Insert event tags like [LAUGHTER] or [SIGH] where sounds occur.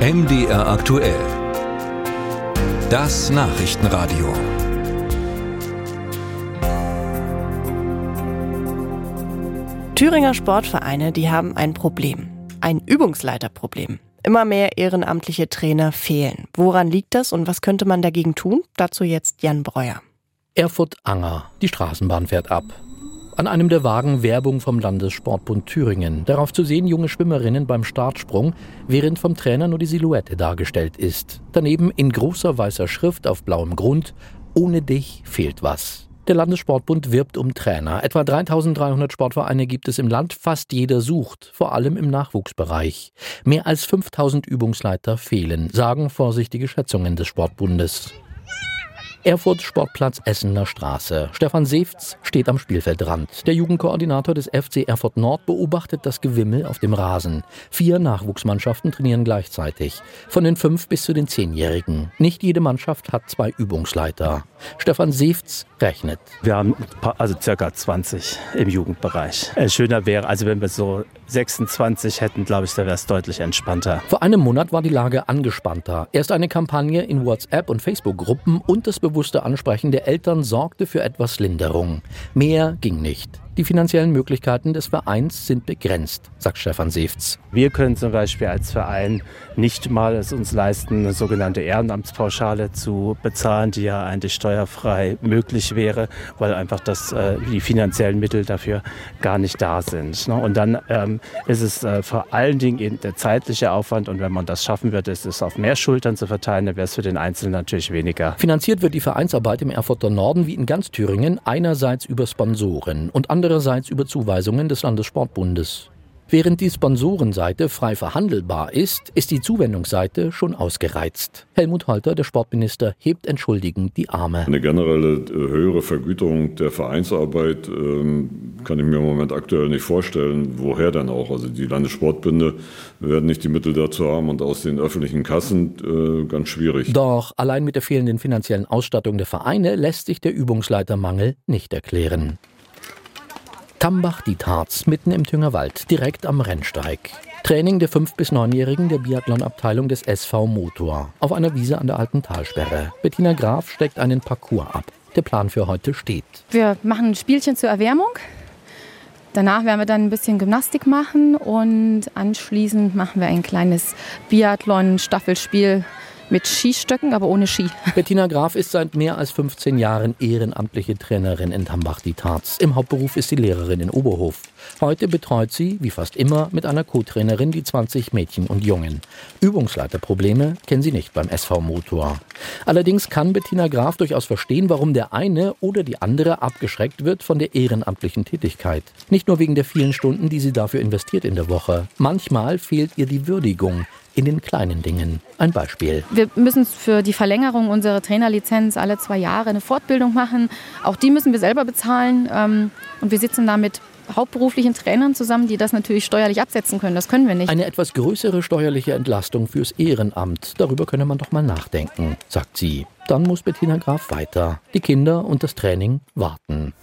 MDR aktuell. Das Nachrichtenradio. Thüringer Sportvereine, die haben ein Problem. Ein Übungsleiterproblem. Immer mehr ehrenamtliche Trainer fehlen. Woran liegt das und was könnte man dagegen tun? Dazu jetzt Jan Breuer. Erfurt-Anger. Die Straßenbahn fährt ab. An einem der Wagen Werbung vom Landessportbund Thüringen. Darauf zu sehen junge Schwimmerinnen beim Startsprung, während vom Trainer nur die Silhouette dargestellt ist. Daneben in großer weißer Schrift auf blauem Grund, ohne dich fehlt was. Der Landessportbund wirbt um Trainer. Etwa 3300 Sportvereine gibt es im Land, fast jeder sucht, vor allem im Nachwuchsbereich. Mehr als 5000 Übungsleiter fehlen, sagen vorsichtige Schätzungen des Sportbundes. Erfurt Sportplatz Essener Straße. Stefan Seefz steht am Spielfeldrand. Der Jugendkoordinator des FC Erfurt Nord beobachtet das Gewimmel auf dem Rasen. Vier Nachwuchsmannschaften trainieren gleichzeitig. Von den fünf bis zu den zehnjährigen. Nicht jede Mannschaft hat zwei Übungsleiter. Stefan Seefz rechnet. Wir haben also circa 20 im Jugendbereich. Äh, schöner wäre, also wenn wir so 26 hätten, glaube ich, da wäre es deutlich entspannter. Vor einem Monat war die Lage angespannter. Erst eine Kampagne in WhatsApp und Facebook-Gruppen und das bewusste Ansprechen der Eltern sorgte für etwas Linderung. Mehr ging nicht. Die finanziellen Möglichkeiten des Vereins sind begrenzt, sagt Stefan Seefz. Wir können zum Beispiel als Verein nicht mal es uns leisten, eine sogenannte Ehrenamtspauschale zu bezahlen, die ja eigentlich steuerfrei möglich wäre, weil einfach das, äh, die finanziellen Mittel dafür gar nicht da sind. Ne? Und dann ähm, ist es äh, vor allen Dingen eben der zeitliche Aufwand und wenn man das schaffen wird, ist es auf mehr Schultern zu verteilen, dann wäre es für den Einzelnen natürlich weniger. Finanziert wird die Vereinsarbeit im Erfurter Norden wie in ganz Thüringen einerseits über Sponsoren und andererseits andererseits über Zuweisungen des Landessportbundes. Während die Sponsorenseite frei verhandelbar ist, ist die Zuwendungsseite schon ausgereizt. Helmut Holter, der Sportminister, hebt entschuldigend die Arme. Eine generelle äh, höhere Vergütung der Vereinsarbeit ähm, kann ich mir im Moment aktuell nicht vorstellen. Woher denn auch? Also die Landessportbünde werden nicht die Mittel dazu haben und aus den öffentlichen Kassen äh, ganz schwierig. Doch allein mit der fehlenden finanziellen Ausstattung der Vereine lässt sich der Übungsleitermangel nicht erklären. Tambach-Dietharz, mitten im Thüngerwald, direkt am Rennsteig. Training der 5- bis 9-Jährigen der Biathlon-Abteilung des SV Motor auf einer Wiese an der alten Talsperre. Bettina Graf steckt einen Parcours ab. Der Plan für heute steht. Wir machen ein Spielchen zur Erwärmung. Danach werden wir dann ein bisschen Gymnastik machen und anschließend machen wir ein kleines Biathlon-Staffelspiel mit Skistöcken, aber ohne Ski. [LAUGHS] Bettina Graf ist seit mehr als 15 Jahren ehrenamtliche Trainerin in Tambach-die-Tarz. Im Hauptberuf ist sie Lehrerin in Oberhof. Heute betreut sie, wie fast immer, mit einer Co-Trainerin die 20 Mädchen und Jungen. Übungsleiterprobleme kennen sie nicht beim SV Motor. Allerdings kann Bettina Graf durchaus verstehen, warum der eine oder die andere abgeschreckt wird von der ehrenamtlichen Tätigkeit. Nicht nur wegen der vielen Stunden, die sie dafür investiert in der Woche. Manchmal fehlt ihr die Würdigung, in den kleinen Dingen. Ein Beispiel. Wir müssen für die Verlängerung unserer Trainerlizenz alle zwei Jahre eine Fortbildung machen. Auch die müssen wir selber bezahlen. Ähm, und wir sitzen da mit hauptberuflichen Trainern zusammen, die das natürlich steuerlich absetzen können. Das können wir nicht. Eine etwas größere steuerliche Entlastung fürs Ehrenamt. Darüber könne man doch mal nachdenken, sagt sie. Dann muss Bettina Graf weiter. Die Kinder und das Training warten.